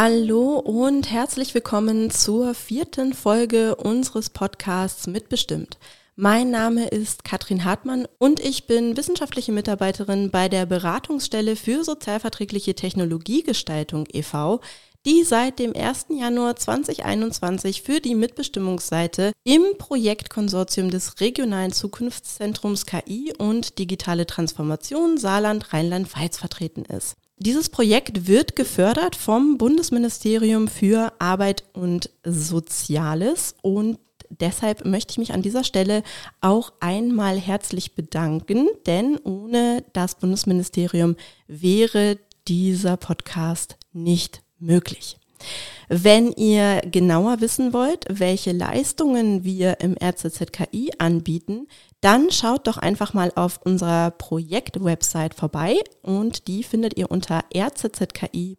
Hallo und herzlich willkommen zur vierten Folge unseres Podcasts Mitbestimmt. Mein Name ist Katrin Hartmann und ich bin wissenschaftliche Mitarbeiterin bei der Beratungsstelle für sozialverträgliche Technologiegestaltung e.V., die seit dem 1. Januar 2021 für die Mitbestimmungsseite im Projektkonsortium des Regionalen Zukunftszentrums KI und Digitale Transformation Saarland Rheinland-Pfalz vertreten ist. Dieses Projekt wird gefördert vom Bundesministerium für Arbeit und Soziales und deshalb möchte ich mich an dieser Stelle auch einmal herzlich bedanken, denn ohne das Bundesministerium wäre dieser Podcast nicht möglich. Wenn ihr genauer wissen wollt, welche Leistungen wir im RZZKI anbieten, dann schaut doch einfach mal auf unserer Projektwebsite vorbei und die findet ihr unter rzzki.de.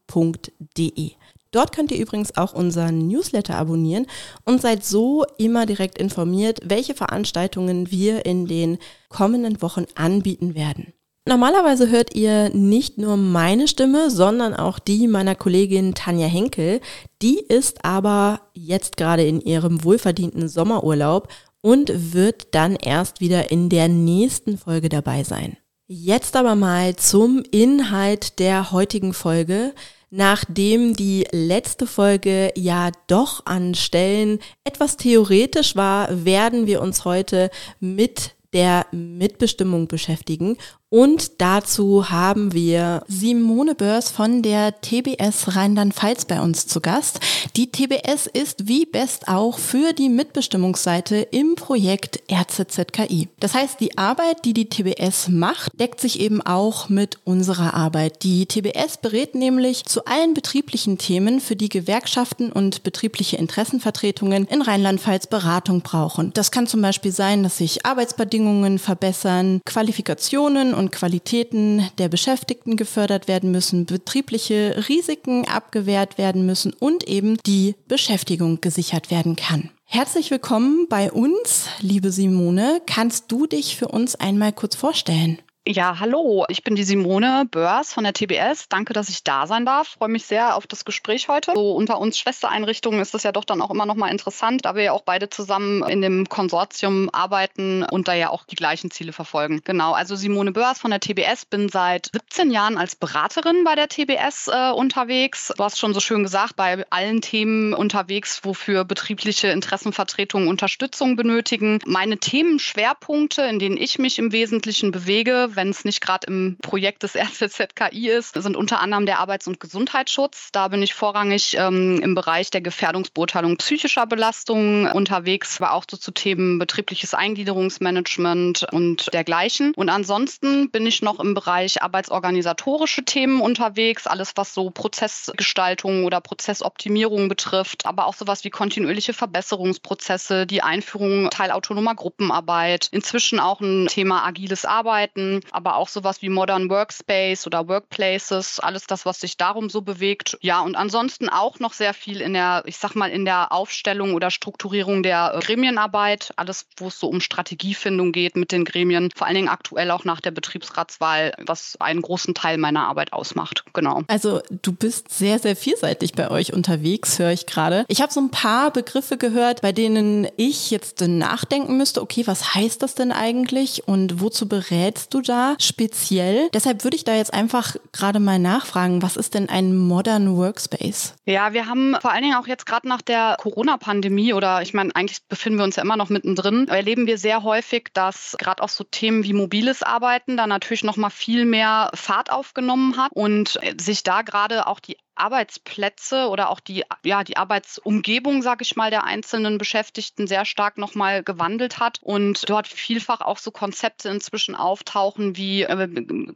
Dort könnt ihr übrigens auch unseren Newsletter abonnieren und seid so immer direkt informiert, welche Veranstaltungen wir in den kommenden Wochen anbieten werden. Normalerweise hört ihr nicht nur meine Stimme, sondern auch die meiner Kollegin Tanja Henkel. Die ist aber jetzt gerade in ihrem wohlverdienten Sommerurlaub und wird dann erst wieder in der nächsten Folge dabei sein. Jetzt aber mal zum Inhalt der heutigen Folge. Nachdem die letzte Folge ja doch an Stellen etwas theoretisch war, werden wir uns heute mit der Mitbestimmung beschäftigen und dazu haben wir Simone Börs von der TBS Rheinland-Pfalz bei uns zu Gast. Die TBS ist wie best auch für die Mitbestimmungsseite im Projekt RZZKI. Das heißt, die Arbeit, die die TBS macht, deckt sich eben auch mit unserer Arbeit. Die TBS berät nämlich zu allen betrieblichen Themen, für die Gewerkschaften und betriebliche Interessenvertretungen in Rheinland-Pfalz Beratung brauchen. Das kann zum Beispiel sein, dass sich Arbeitsbedingungen verbessern, Qualifikationen und Qualitäten der Beschäftigten gefördert werden müssen, betriebliche Risiken abgewehrt werden müssen und eben die Beschäftigung gesichert werden kann. Herzlich willkommen bei uns, liebe Simone. Kannst du dich für uns einmal kurz vorstellen? Ja, hallo, ich bin die Simone Börs von der TBS. Danke, dass ich da sein darf. Freue mich sehr auf das Gespräch heute. So unter uns Schwestereinrichtungen ist das ja doch dann auch immer noch mal interessant, da wir ja auch beide zusammen in dem Konsortium arbeiten und da ja auch die gleichen Ziele verfolgen. Genau, also Simone Börs von der TBS, bin seit 17 Jahren als Beraterin bei der TBS äh, unterwegs. Du hast schon so schön gesagt, bei allen Themen unterwegs, wofür betriebliche Interessenvertretungen Unterstützung benötigen. Meine Themenschwerpunkte, in denen ich mich im Wesentlichen bewege, wenn es nicht gerade im Projekt des RZZKI ist, sind unter anderem der Arbeits- und Gesundheitsschutz. Da bin ich vorrangig ähm, im Bereich der Gefährdungsbeurteilung psychischer Belastung unterwegs, aber auch so zu Themen betriebliches Eingliederungsmanagement und dergleichen. Und ansonsten bin ich noch im Bereich arbeitsorganisatorische Themen unterwegs, alles was so Prozessgestaltung oder Prozessoptimierung betrifft, aber auch sowas wie kontinuierliche Verbesserungsprozesse, die Einführung teilautonomer Gruppenarbeit, inzwischen auch ein Thema agiles Arbeiten, aber auch sowas wie Modern Workspace oder Workplaces, alles das, was sich darum so bewegt. Ja, und ansonsten auch noch sehr viel in der, ich sag mal, in der Aufstellung oder Strukturierung der äh, Gremienarbeit, alles, wo es so um Strategiefindung geht mit den Gremien, vor allen Dingen aktuell auch nach der Betriebsratswahl, was einen großen Teil meiner Arbeit ausmacht. Genau. Also du bist sehr, sehr vielseitig bei euch unterwegs, höre ich gerade. Ich habe so ein paar Begriffe gehört, bei denen ich jetzt nachdenken müsste, okay, was heißt das denn eigentlich und wozu berätst du da speziell? Deshalb würde ich da jetzt einfach gerade mal nachfragen, was ist denn ein Modern Workspace? Ja, wir haben vor allen Dingen auch jetzt gerade nach der Corona-Pandemie oder ich meine, eigentlich befinden wir uns ja immer noch mittendrin, erleben wir sehr häufig, dass gerade auch so Themen wie mobiles Arbeiten da natürlich noch mal viel mehr Fahrt aufgenommen hat und sich da gerade auch die Arbeitsplätze oder auch die, ja, die Arbeitsumgebung, sage ich mal, der einzelnen Beschäftigten sehr stark nochmal gewandelt hat und dort vielfach auch so Konzepte inzwischen auftauchen wie äh,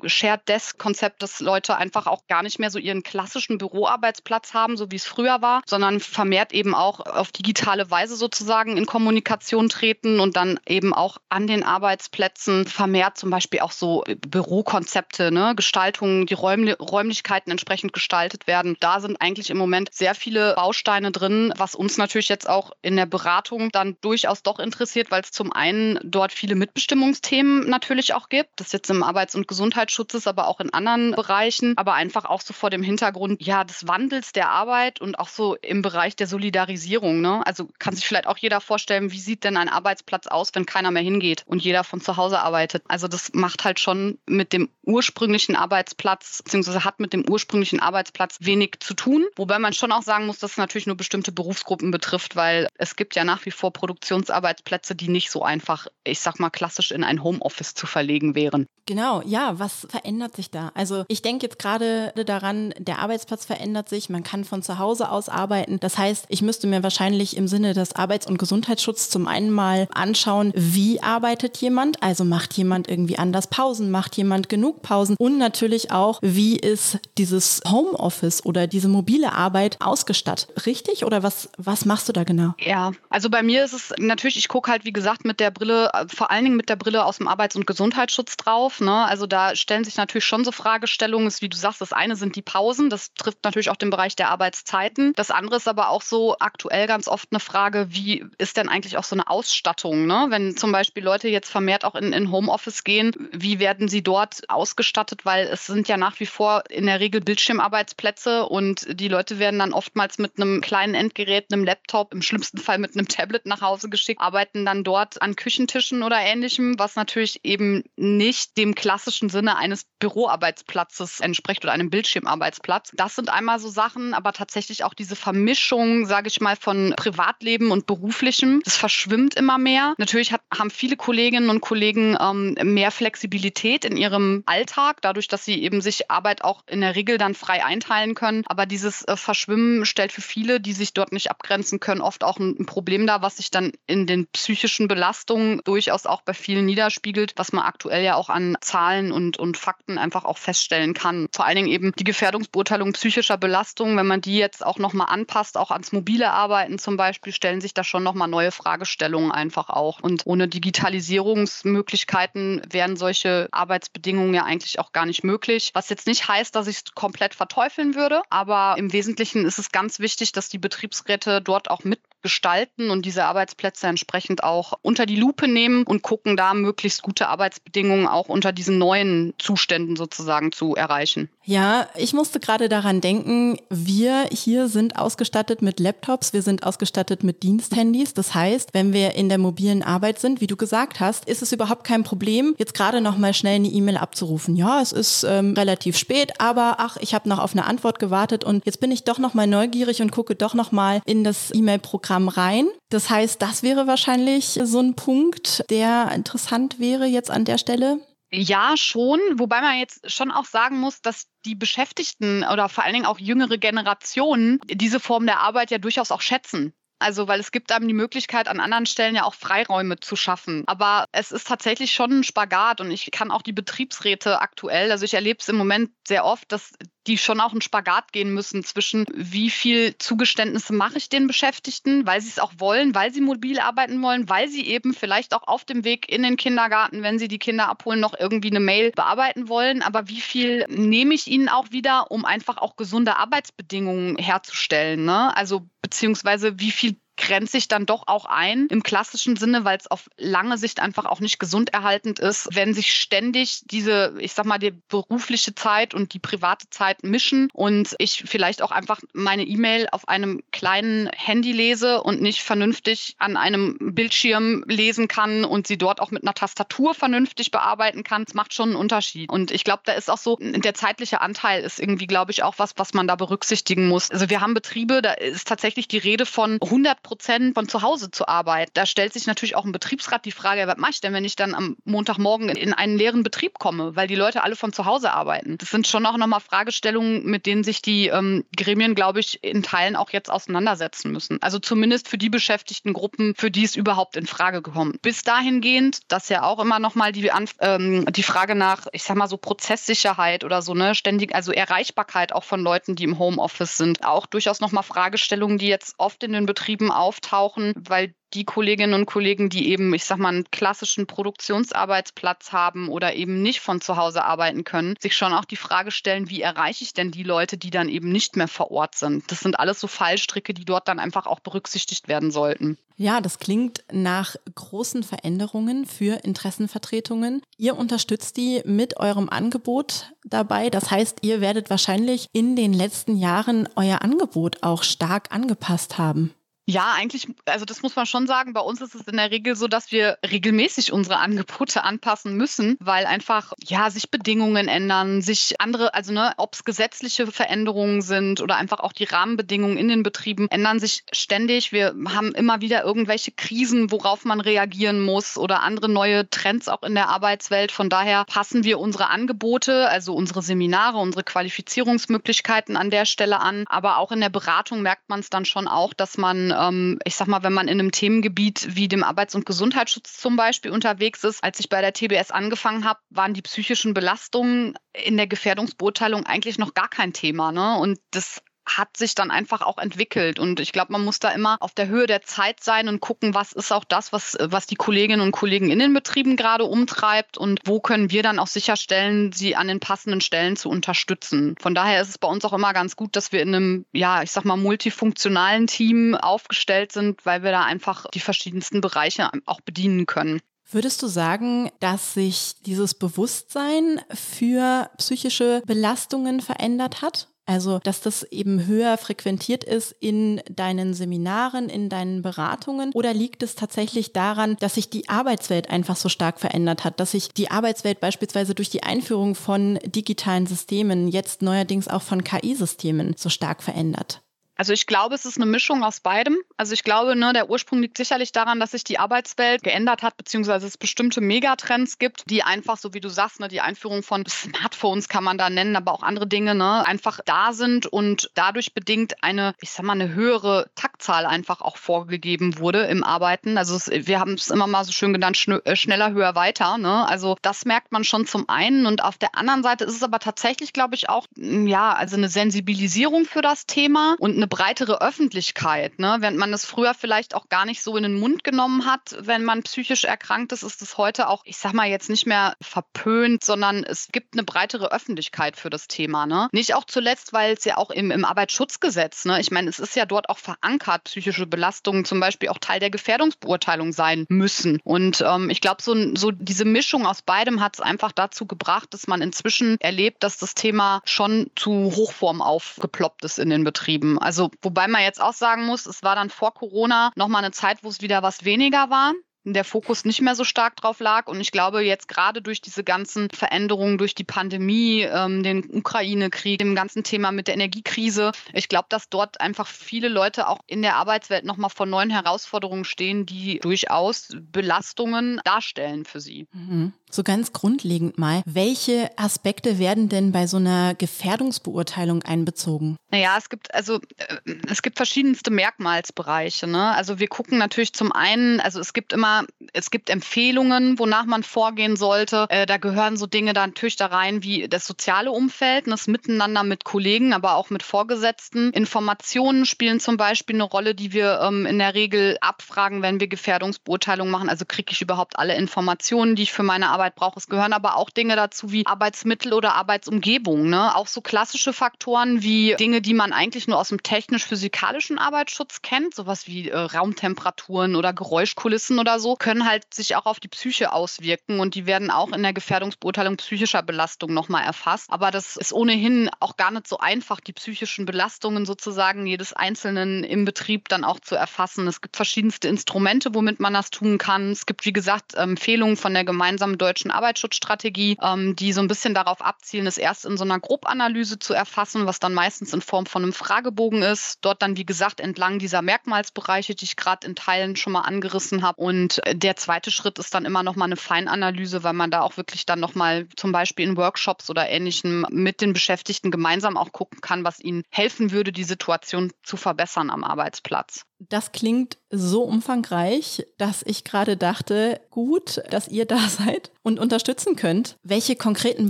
Shared Desk-Konzept, dass Leute einfach auch gar nicht mehr so ihren klassischen Büroarbeitsplatz haben, so wie es früher war, sondern vermehrt eben auch auf digitale Weise sozusagen in Kommunikation treten und dann eben auch an den Arbeitsplätzen vermehrt zum Beispiel auch so Bürokonzepte, ne, Gestaltungen, die Räumli Räumlichkeiten entsprechend gestaltet werden Und da sind eigentlich im Moment sehr viele Bausteine drin, was uns natürlich jetzt auch in der Beratung dann durchaus doch interessiert, weil es zum einen dort viele Mitbestimmungsthemen natürlich auch gibt. Das jetzt im Arbeits- und Gesundheitsschutz ist, aber auch in anderen Bereichen. Aber einfach auch so vor dem Hintergrund, ja, des Wandels der Arbeit und auch so im Bereich der Solidarisierung. Ne? Also kann sich vielleicht auch jeder vorstellen, wie sieht denn ein Arbeitsplatz aus, wenn keiner mehr hingeht und jeder von zu Hause arbeitet. Also das macht halt schon mit dem ursprünglichen Arbeitsplatz, beziehungsweise hat mit dem ursprünglichen Arbeitsplatz wenig zu tun. Wobei man schon auch sagen muss, dass es natürlich nur bestimmte Berufsgruppen betrifft, weil es gibt ja nach wie vor Produktionsarbeitsplätze, die nicht so einfach, ich sag mal, klassisch in ein Homeoffice zu verlegen wären. Genau, ja, was verändert sich da? Also ich denke jetzt gerade daran, der Arbeitsplatz verändert sich, man kann von zu Hause aus arbeiten. Das heißt, ich müsste mir wahrscheinlich im Sinne des Arbeits- und Gesundheitsschutzes zum einen mal anschauen, wie arbeitet jemand? Also macht jemand irgendwie anders Pausen, macht jemand genug Pausen und natürlich auch, wie ist dieses Homeoffice oder diese mobile Arbeit ausgestattet? Richtig? Oder was, was machst du da genau? Ja, also bei mir ist es natürlich, ich gucke halt, wie gesagt, mit der Brille, vor allen Dingen mit der Brille aus dem Arbeits- und Gesundheitsschutz drauf auf. Ne? Also da stellen sich natürlich schon so Fragestellungen, wie du sagst, das eine sind die Pausen, das trifft natürlich auch den Bereich der Arbeitszeiten. Das andere ist aber auch so aktuell ganz oft eine Frage, wie ist denn eigentlich auch so eine Ausstattung? Ne? Wenn zum Beispiel Leute jetzt vermehrt auch in, in Homeoffice gehen, wie werden sie dort ausgestattet? Weil es sind ja nach wie vor in der Regel Bildschirmarbeitsplätze und die Leute werden dann oftmals mit einem kleinen Endgerät, einem Laptop, im schlimmsten Fall mit einem Tablet nach Hause geschickt, arbeiten dann dort an Küchentischen oder ähnlichem, was natürlich eben nicht dem klassischen Sinne eines Büroarbeitsplatzes entspricht oder einem Bildschirmarbeitsplatz. Das sind einmal so Sachen, aber tatsächlich auch diese Vermischung, sage ich mal, von Privatleben und beruflichem, das verschwimmt immer mehr. Natürlich hat, haben viele Kolleginnen und Kollegen ähm, mehr Flexibilität in ihrem Alltag, dadurch, dass sie eben sich Arbeit auch in der Regel dann frei einteilen können. Aber dieses äh, Verschwimmen stellt für viele, die sich dort nicht abgrenzen können, oft auch ein, Problem dar, was sich dann in den psychischen Belastungen durchaus auch bei vielen niederspiegelt, was man aktuell ja auch an Zahlen und, und Fakten einfach auch feststellen kann. Vor allen Dingen eben die Gefährdungsbeurteilung psychischer Belastung, wenn man die jetzt auch nochmal anpasst, auch ans mobile Arbeiten zum Beispiel, stellen sich da schon nochmal neue Fragestellungen einfach auch. Und ohne Digitalisierungsmöglichkeiten wären solche Arbeitsbedingungen ja eigentlich auch gar nicht möglich. Was jetzt nicht heißt, dass ich es komplett verteufeln würde, aber im Wesentlichen ist es ganz wichtig, dass die Betriebsräte dort auch mitgestalten und diese Arbeitsplätze entsprechend auch unter die Lupe nehmen und gucken, da möglichst gute Arbeitsbedingungen auch unter diesen neuen Zuständen sozusagen zu erreichen. Ja, ich musste gerade daran denken, wir hier sind ausgestattet mit Laptops, wir sind ausgestattet mit Diensthandys. Das heißt, wenn wir in der mobilen Arbeit sind, wie du gesagt hast, ist es überhaupt kein Problem, jetzt gerade noch mal schnell eine E-Mail abzurufen. Ja, es ist ähm, relativ spät, aber ach, ich habe noch auf eine Antwort gewartet und jetzt bin ich doch noch mal neugierig und gucke doch noch mal in das E-Mail-Programm rein. Das heißt, das wäre wahrscheinlich so ein Punkt, der interessant wäre jetzt an der Stelle. Ja, schon. Wobei man jetzt schon auch sagen muss, dass die Beschäftigten oder vor allen Dingen auch jüngere Generationen diese Form der Arbeit ja durchaus auch schätzen. Also, weil es gibt einem die Möglichkeit, an anderen Stellen ja auch Freiräume zu schaffen. Aber es ist tatsächlich schon ein Spagat und ich kann auch die Betriebsräte aktuell, also ich erlebe es im Moment sehr oft, dass die schon auch einen Spagat gehen müssen zwischen, wie viel Zugeständnisse mache ich den Beschäftigten, weil sie es auch wollen, weil sie mobil arbeiten wollen, weil sie eben vielleicht auch auf dem Weg in den Kindergarten, wenn sie die Kinder abholen, noch irgendwie eine Mail bearbeiten wollen. Aber wie viel nehme ich ihnen auch wieder, um einfach auch gesunde Arbeitsbedingungen herzustellen? Ne? Also beziehungsweise wie viel grenze ich dann doch auch ein im klassischen Sinne, weil es auf lange Sicht einfach auch nicht gesund erhaltend ist, wenn sich ständig diese, ich sag mal, die berufliche Zeit und die private Zeit mischen und ich vielleicht auch einfach meine E-Mail auf einem kleinen Handy lese und nicht vernünftig an einem Bildschirm lesen kann und sie dort auch mit einer Tastatur vernünftig bearbeiten kann. Das macht schon einen Unterschied. Und ich glaube, da ist auch so, der zeitliche Anteil ist irgendwie, glaube ich, auch was, was man da berücksichtigen muss. Also wir haben Betriebe, da ist tatsächlich die Rede von 100 Prozent von zu Hause zu arbeiten. Da stellt sich natürlich auch ein Betriebsrat die Frage, was mache ich denn, wenn ich dann am Montagmorgen in einen leeren Betrieb komme, weil die Leute alle von zu Hause arbeiten. Das sind schon auch nochmal Fragestellungen, mit denen sich die ähm, Gremien, glaube ich, in Teilen auch jetzt auseinandersetzen müssen. Also zumindest für die beschäftigten Gruppen, für die es überhaupt in Frage kommt. Bis dahingehend, dass ja auch immer nochmal die, ähm, die Frage nach, ich sag mal so Prozesssicherheit oder so, ne, ständig, also Erreichbarkeit auch von Leuten, die im Homeoffice sind, auch durchaus nochmal Fragestellungen, die jetzt oft in den Betrieben auftauchen, weil die Kolleginnen und Kollegen, die eben, ich sag mal, einen klassischen Produktionsarbeitsplatz haben oder eben nicht von zu Hause arbeiten können, sich schon auch die Frage stellen, wie erreiche ich denn die Leute, die dann eben nicht mehr vor Ort sind? Das sind alles so Fallstricke, die dort dann einfach auch berücksichtigt werden sollten. Ja, das klingt nach großen Veränderungen für Interessenvertretungen. Ihr unterstützt die mit eurem Angebot dabei. Das heißt, ihr werdet wahrscheinlich in den letzten Jahren euer Angebot auch stark angepasst haben. Ja, eigentlich, also das muss man schon sagen. Bei uns ist es in der Regel so, dass wir regelmäßig unsere Angebote anpassen müssen, weil einfach, ja, sich Bedingungen ändern, sich andere, also ne, ob es gesetzliche Veränderungen sind oder einfach auch die Rahmenbedingungen in den Betrieben ändern sich ständig. Wir haben immer wieder irgendwelche Krisen, worauf man reagieren muss oder andere neue Trends auch in der Arbeitswelt. Von daher passen wir unsere Angebote, also unsere Seminare, unsere Qualifizierungsmöglichkeiten an der Stelle an. Aber auch in der Beratung merkt man es dann schon auch, dass man ähm, ich sag mal, wenn man in einem Themengebiet wie dem Arbeits- und Gesundheitsschutz zum Beispiel unterwegs ist, als ich bei der TBS angefangen habe, waren die psychischen Belastungen in der Gefährdungsbeurteilung eigentlich noch gar kein Thema. Ne? Und das hat sich dann einfach auch entwickelt. Und ich glaube, man muss da immer auf der Höhe der Zeit sein und gucken, was ist auch das, was, was die Kolleginnen und Kollegen in den Betrieben gerade umtreibt und wo können wir dann auch sicherstellen, sie an den passenden Stellen zu unterstützen. Von daher ist es bei uns auch immer ganz gut, dass wir in einem, ja, ich sag mal, multifunktionalen Team aufgestellt sind, weil wir da einfach die verschiedensten Bereiche auch bedienen können. Würdest du sagen, dass sich dieses Bewusstsein für psychische Belastungen verändert hat? Also, dass das eben höher frequentiert ist in deinen Seminaren, in deinen Beratungen? Oder liegt es tatsächlich daran, dass sich die Arbeitswelt einfach so stark verändert hat, dass sich die Arbeitswelt beispielsweise durch die Einführung von digitalen Systemen, jetzt neuerdings auch von KI-Systemen so stark verändert? Also ich glaube, es ist eine Mischung aus beidem. Also ich glaube, ne, der Ursprung liegt sicherlich daran, dass sich die Arbeitswelt geändert hat, beziehungsweise es bestimmte Megatrends gibt, die einfach, so wie du sagst, ne, die Einführung von Smartphones kann man da nennen, aber auch andere Dinge, ne, einfach da sind und dadurch bedingt eine, ich sag mal, eine höhere Taktzahl einfach auch vorgegeben wurde im Arbeiten. Also es, wir haben es immer mal so schön genannt, schn äh, schneller, höher, weiter. Ne? Also das merkt man schon zum einen und auf der anderen Seite ist es aber tatsächlich, glaube ich, auch, ja, also eine Sensibilisierung für das Thema und eine breitere Öffentlichkeit. Ne? Während man es früher vielleicht auch gar nicht so in den Mund genommen hat, wenn man psychisch erkrankt ist, ist es heute auch, ich sag mal jetzt nicht mehr verpönt, sondern es gibt eine breitere Öffentlichkeit für das Thema. Ne? Nicht auch zuletzt, weil es ja auch im, im Arbeitsschutzgesetz, ne? ich meine, es ist ja dort auch verankert, psychische Belastungen zum Beispiel auch Teil der Gefährdungsbeurteilung sein müssen. Und ähm, ich glaube, so, so diese Mischung aus beidem hat es einfach dazu gebracht, dass man inzwischen erlebt, dass das Thema schon zu Hochform aufgeploppt ist in den Betrieben. Also also, wobei man jetzt auch sagen muss, es war dann vor Corona nochmal eine Zeit, wo es wieder was weniger war der Fokus nicht mehr so stark drauf lag. Und ich glaube, jetzt gerade durch diese ganzen Veränderungen, durch die Pandemie, ähm, den Ukraine-Krieg, dem ganzen Thema mit der Energiekrise, ich glaube, dass dort einfach viele Leute auch in der Arbeitswelt nochmal vor neuen Herausforderungen stehen, die durchaus Belastungen darstellen für sie. Mhm. So ganz grundlegend mal, welche Aspekte werden denn bei so einer Gefährdungsbeurteilung einbezogen? Naja, es gibt also äh, es gibt verschiedenste Merkmalsbereiche. Ne? Also wir gucken natürlich zum einen, also es gibt immer es gibt Empfehlungen, wonach man vorgehen sollte. Äh, da gehören so Dinge dann natürlich da rein wie das soziale Umfeld, das Miteinander mit Kollegen, aber auch mit Vorgesetzten. Informationen spielen zum Beispiel eine Rolle, die wir ähm, in der Regel abfragen, wenn wir Gefährdungsbeurteilungen machen. Also kriege ich überhaupt alle Informationen, die ich für meine Arbeit brauche. Es gehören aber auch Dinge dazu wie Arbeitsmittel oder Arbeitsumgebung. Ne? Auch so klassische Faktoren wie Dinge, die man eigentlich nur aus dem technisch-physikalischen Arbeitsschutz kennt, sowas wie äh, Raumtemperaturen oder Geräuschkulissen oder so so, können halt sich auch auf die Psyche auswirken und die werden auch in der Gefährdungsbeurteilung psychischer Belastung nochmal erfasst. Aber das ist ohnehin auch gar nicht so einfach, die psychischen Belastungen sozusagen jedes Einzelnen im Betrieb dann auch zu erfassen. Es gibt verschiedenste Instrumente, womit man das tun kann. Es gibt, wie gesagt, Empfehlungen von der gemeinsamen deutschen Arbeitsschutzstrategie, ähm, die so ein bisschen darauf abzielen, es erst in so einer Grobanalyse zu erfassen, was dann meistens in Form von einem Fragebogen ist. Dort dann, wie gesagt, entlang dieser Merkmalsbereiche, die ich gerade in Teilen schon mal angerissen habe. Und der zweite Schritt ist dann immer noch mal eine Feinanalyse, weil man da auch wirklich dann noch mal zum Beispiel in Workshops oder Ähnlichem mit den Beschäftigten gemeinsam auch gucken kann, was ihnen helfen würde, die Situation zu verbessern am Arbeitsplatz. Das klingt so umfangreich, dass ich gerade dachte, gut, dass ihr da seid und unterstützen könnt. Welche konkreten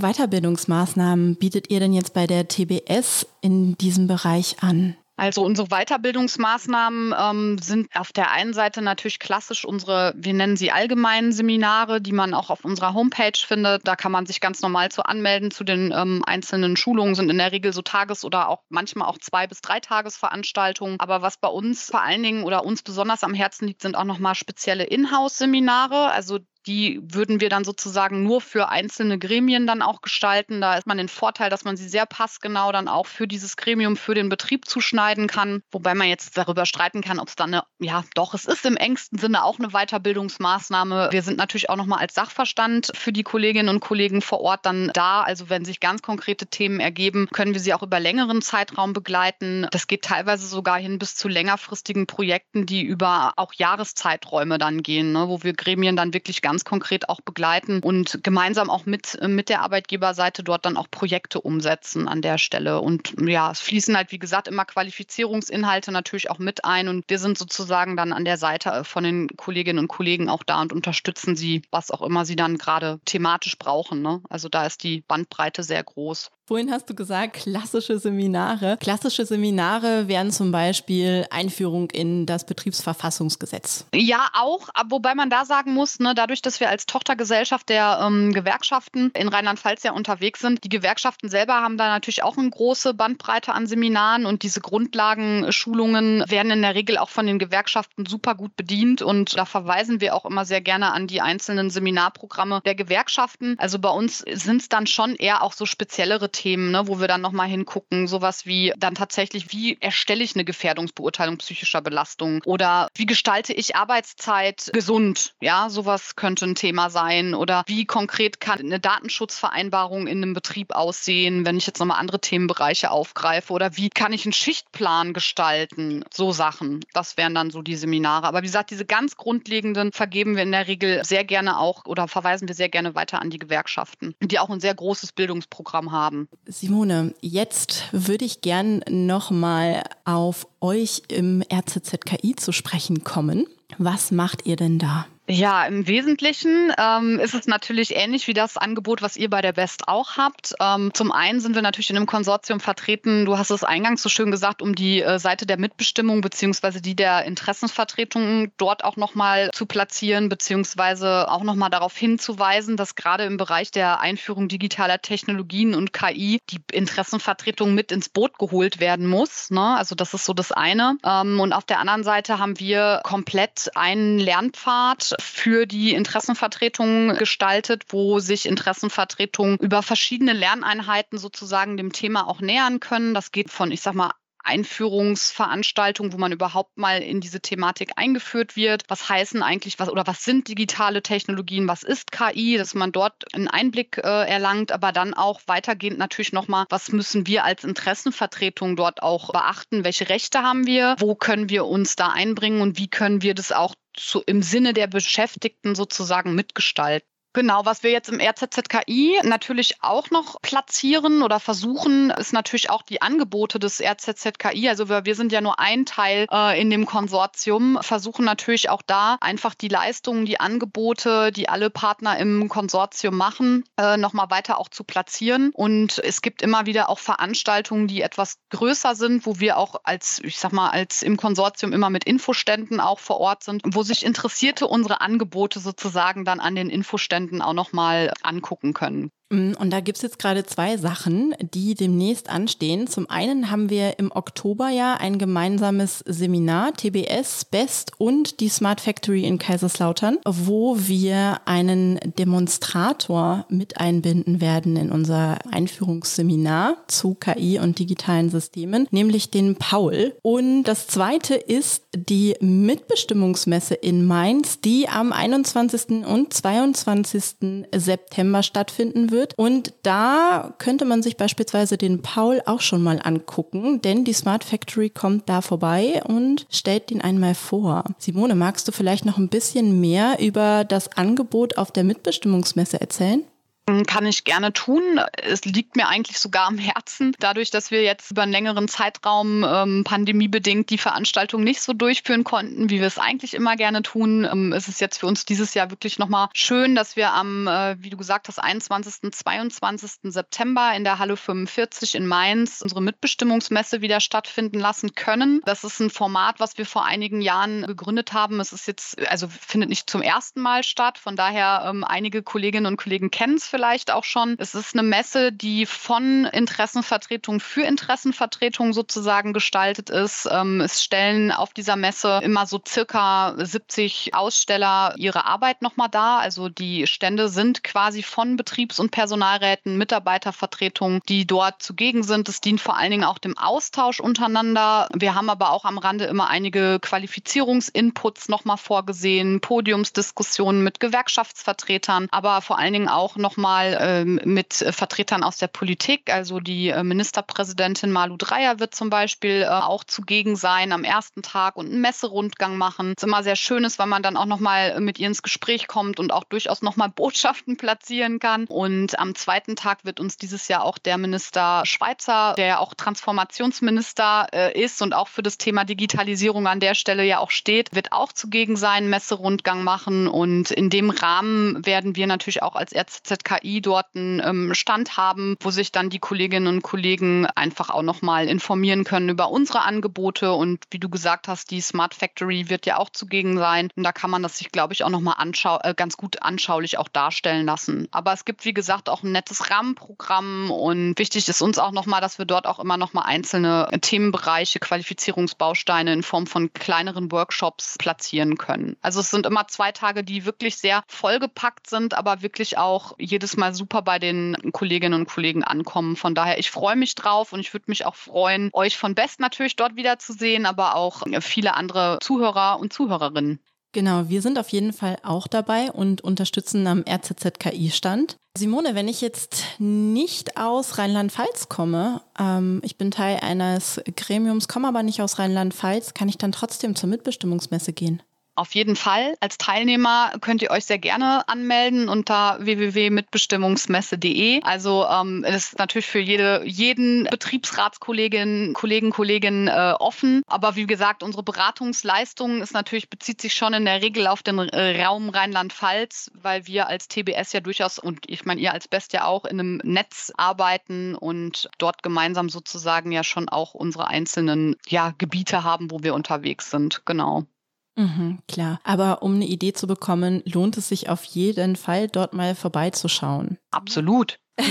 Weiterbildungsmaßnahmen bietet ihr denn jetzt bei der TBS in diesem Bereich an? Also unsere Weiterbildungsmaßnahmen ähm, sind auf der einen Seite natürlich klassisch unsere, wir nennen sie allgemeinen Seminare, die man auch auf unserer Homepage findet. Da kann man sich ganz normal zu anmelden zu den ähm, einzelnen Schulungen, sind in der Regel so Tages- oder auch manchmal auch zwei bis drei Tagesveranstaltungen. Aber was bei uns vor allen Dingen oder uns besonders am Herzen liegt, sind auch nochmal spezielle Inhouse-Seminare. Also die würden wir dann sozusagen nur für einzelne Gremien dann auch gestalten. Da ist man den Vorteil, dass man sie sehr passgenau dann auch für dieses Gremium, für den Betrieb zuschneiden kann. Wobei man jetzt darüber streiten kann, ob es dann eine, ja doch, es ist im engsten Sinne auch eine Weiterbildungsmaßnahme. Wir sind natürlich auch nochmal als Sachverstand für die Kolleginnen und Kollegen vor Ort dann da. Also wenn sich ganz konkrete Themen ergeben, können wir sie auch über längeren Zeitraum begleiten. Das geht teilweise sogar hin bis zu längerfristigen Projekten, die über auch Jahreszeiträume dann gehen, ne, wo wir Gremien dann wirklich ganz ganz konkret auch begleiten und gemeinsam auch mit, äh, mit der Arbeitgeberseite dort dann auch Projekte umsetzen an der Stelle. Und ja, es fließen halt, wie gesagt, immer Qualifizierungsinhalte natürlich auch mit ein und wir sind sozusagen dann an der Seite äh, von den Kolleginnen und Kollegen auch da und unterstützen sie, was auch immer sie dann gerade thematisch brauchen. Ne? Also da ist die Bandbreite sehr groß. Vorhin hast du gesagt, klassische Seminare. Klassische Seminare wären zum Beispiel Einführung in das Betriebsverfassungsgesetz. Ja, auch, wobei man da sagen muss, ne, dadurch, dass wir als Tochtergesellschaft der ähm, Gewerkschaften in Rheinland-Pfalz ja unterwegs sind, die Gewerkschaften selber haben da natürlich auch eine große Bandbreite an Seminaren und diese Grundlagenschulungen werden in der Regel auch von den Gewerkschaften super gut bedient und da verweisen wir auch immer sehr gerne an die einzelnen Seminarprogramme der Gewerkschaften. Also bei uns sind es dann schon eher auch so speziellere Themen, ne, wo wir dann nochmal hingucken, sowas wie dann tatsächlich, wie erstelle ich eine Gefährdungsbeurteilung psychischer Belastung oder wie gestalte ich Arbeitszeit gesund? Ja, sowas könnte ein Thema sein oder wie konkret kann eine Datenschutzvereinbarung in einem Betrieb aussehen, wenn ich jetzt nochmal andere Themenbereiche aufgreife oder wie kann ich einen Schichtplan gestalten? So Sachen. Das wären dann so die Seminare. Aber wie gesagt, diese ganz grundlegenden vergeben wir in der Regel sehr gerne auch oder verweisen wir sehr gerne weiter an die Gewerkschaften, die auch ein sehr großes Bildungsprogramm haben. Simone, jetzt würde ich gern nochmal auf euch im RZZKI zu sprechen kommen. Was macht ihr denn da? Ja, im Wesentlichen ähm, ist es natürlich ähnlich wie das Angebot, was ihr bei der Best auch habt. Ähm, zum einen sind wir natürlich in einem Konsortium vertreten, du hast es eingangs so schön gesagt, um die äh, Seite der Mitbestimmung beziehungsweise die der Interessensvertretungen dort auch nochmal zu platzieren, beziehungsweise auch nochmal darauf hinzuweisen, dass gerade im Bereich der Einführung digitaler Technologien und KI die Interessenvertretung mit ins Boot geholt werden muss. Ne? Also das ist so das eine. Ähm, und auf der anderen Seite haben wir komplett einen Lernpfad für die Interessenvertretungen gestaltet, wo sich Interessenvertretungen über verschiedene Lerneinheiten sozusagen dem Thema auch nähern können. Das geht von, ich sag mal, Einführungsveranstaltung, wo man überhaupt mal in diese Thematik eingeführt wird. Was heißen eigentlich was oder was sind digitale Technologien? Was ist KI? Dass man dort einen Einblick äh, erlangt, aber dann auch weitergehend natürlich nochmal, was müssen wir als Interessenvertretung dort auch beachten? Welche Rechte haben wir? Wo können wir uns da einbringen und wie können wir das auch zu, im Sinne der Beschäftigten sozusagen mitgestalten. Genau, was wir jetzt im RZZKI natürlich auch noch platzieren oder versuchen, ist natürlich auch die Angebote des RZZKI. Also wir, wir sind ja nur ein Teil äh, in dem Konsortium, versuchen natürlich auch da einfach die Leistungen, die Angebote, die alle Partner im Konsortium machen, äh, nochmal weiter auch zu platzieren. Und es gibt immer wieder auch Veranstaltungen, die etwas größer sind, wo wir auch als, ich sag mal, als im Konsortium immer mit Infoständen auch vor Ort sind, wo sich Interessierte unsere Angebote sozusagen dann an den Infoständen Studenten auch nochmal angucken können. Mm, und da gibt es jetzt gerade zwei Sachen, die demnächst anstehen. Zum einen haben wir im Oktober ja ein gemeinsames Seminar, TBS, Best und die Smart Factory in Kaiserslautern, wo wir einen Demonstrator mit einbinden werden in unser Einführungsseminar zu KI und digitalen Systemen, nämlich den Paul. Und das zweite ist die Mitbestimmungsmesse in Mainz, die am 21. und 22. September stattfinden wird wird. Und da könnte man sich beispielsweise den Paul auch schon mal angucken, denn die Smart Factory kommt da vorbei und stellt ihn einmal vor. Simone, magst du vielleicht noch ein bisschen mehr über das Angebot auf der Mitbestimmungsmesse erzählen? Kann ich gerne tun. Es liegt mir eigentlich sogar am Herzen. Dadurch, dass wir jetzt über einen längeren Zeitraum ähm, pandemiebedingt die Veranstaltung nicht so durchführen konnten, wie wir es eigentlich immer gerne tun, ähm, ist es jetzt für uns dieses Jahr wirklich nochmal schön, dass wir am, äh, wie du gesagt hast, 21. 22. September in der Halle 45 in Mainz unsere Mitbestimmungsmesse wieder stattfinden lassen können. Das ist ein Format, was wir vor einigen Jahren gegründet haben. Es ist jetzt, also findet nicht zum ersten Mal statt. Von daher ähm, einige Kolleginnen und Kollegen kennen es vielleicht auch schon. Es ist eine Messe, die von Interessenvertretung für Interessenvertretung sozusagen gestaltet ist. Ähm, es stellen auf dieser Messe immer so circa 70 Aussteller ihre Arbeit nochmal dar. Also die Stände sind quasi von Betriebs- und Personalräten, Mitarbeitervertretungen, die dort zugegen sind. Es dient vor allen Dingen auch dem Austausch untereinander. Wir haben aber auch am Rande immer einige Qualifizierungsinputs nochmal vorgesehen, Podiumsdiskussionen mit Gewerkschaftsvertretern, aber vor allen Dingen auch nochmal nochmal ähm, mit Vertretern aus der Politik. Also die äh, Ministerpräsidentin Malu Dreyer wird zum Beispiel äh, auch zugegen sein am ersten Tag und einen Messerundgang machen. Es ist immer sehr schön weil man dann auch nochmal mit ihr ins Gespräch kommt und auch durchaus nochmal Botschaften platzieren kann. Und am zweiten Tag wird uns dieses Jahr auch der Minister Schweizer, der ja auch Transformationsminister äh, ist und auch für das Thema Digitalisierung an der Stelle ja auch steht, wird auch zugegen sein, Messerundgang machen. Und in dem Rahmen werden wir natürlich auch als RZZK KI dort einen ähm, Stand haben, wo sich dann die Kolleginnen und Kollegen einfach auch nochmal informieren können über unsere Angebote. Und wie du gesagt hast, die Smart Factory wird ja auch zugegen sein. Und da kann man das sich, glaube ich, auch nochmal äh, ganz gut anschaulich auch darstellen lassen. Aber es gibt, wie gesagt, auch ein nettes Rahmenprogramm. Und wichtig ist uns auch nochmal, dass wir dort auch immer nochmal einzelne Themenbereiche, Qualifizierungsbausteine in Form von kleineren Workshops platzieren können. Also es sind immer zwei Tage, die wirklich sehr vollgepackt sind, aber wirklich auch jedes jedes Mal super bei den Kolleginnen und Kollegen ankommen. Von daher, ich freue mich drauf und ich würde mich auch freuen, euch von Best natürlich dort wiederzusehen, aber auch viele andere Zuhörer und Zuhörerinnen. Genau, wir sind auf jeden Fall auch dabei und unterstützen am RZZKI-Stand. Simone, wenn ich jetzt nicht aus Rheinland-Pfalz komme, ähm, ich bin Teil eines Gremiums, komme aber nicht aus Rheinland-Pfalz, kann ich dann trotzdem zur Mitbestimmungsmesse gehen? Auf jeden Fall. Als Teilnehmer könnt ihr euch sehr gerne anmelden unter www.mitbestimmungsmesse.de. Also ähm, ist natürlich für jede, jeden Betriebsratskollegin, Kollegen, Kolleginnen äh, offen. Aber wie gesagt, unsere Beratungsleistung ist natürlich, bezieht sich schon in der Regel auf den äh, Raum Rheinland-Pfalz, weil wir als TBS ja durchaus und ich meine, ihr als Best ja auch in einem Netz arbeiten und dort gemeinsam sozusagen ja schon auch unsere einzelnen ja, Gebiete haben, wo wir unterwegs sind. Genau. Mhm, klar. Aber um eine Idee zu bekommen, lohnt es sich auf jeden Fall, dort mal vorbeizuschauen. Absolut.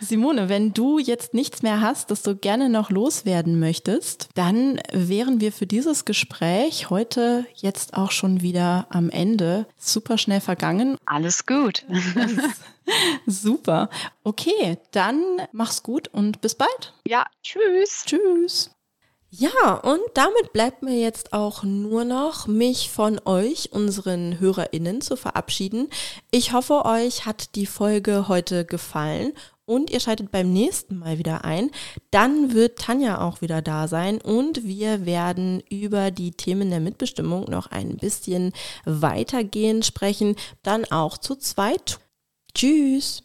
Simone, wenn du jetzt nichts mehr hast, das du gerne noch loswerden möchtest, dann wären wir für dieses Gespräch heute jetzt auch schon wieder am Ende. Super schnell vergangen. Alles gut. Super. Okay, dann mach's gut und bis bald. Ja, tschüss. Tschüss. Ja, und damit bleibt mir jetzt auch nur noch, mich von euch, unseren HörerInnen, zu verabschieden. Ich hoffe, euch hat die Folge heute gefallen und ihr schaltet beim nächsten Mal wieder ein. Dann wird Tanja auch wieder da sein und wir werden über die Themen der Mitbestimmung noch ein bisschen weitergehend sprechen, dann auch zu zweit. Tschüss!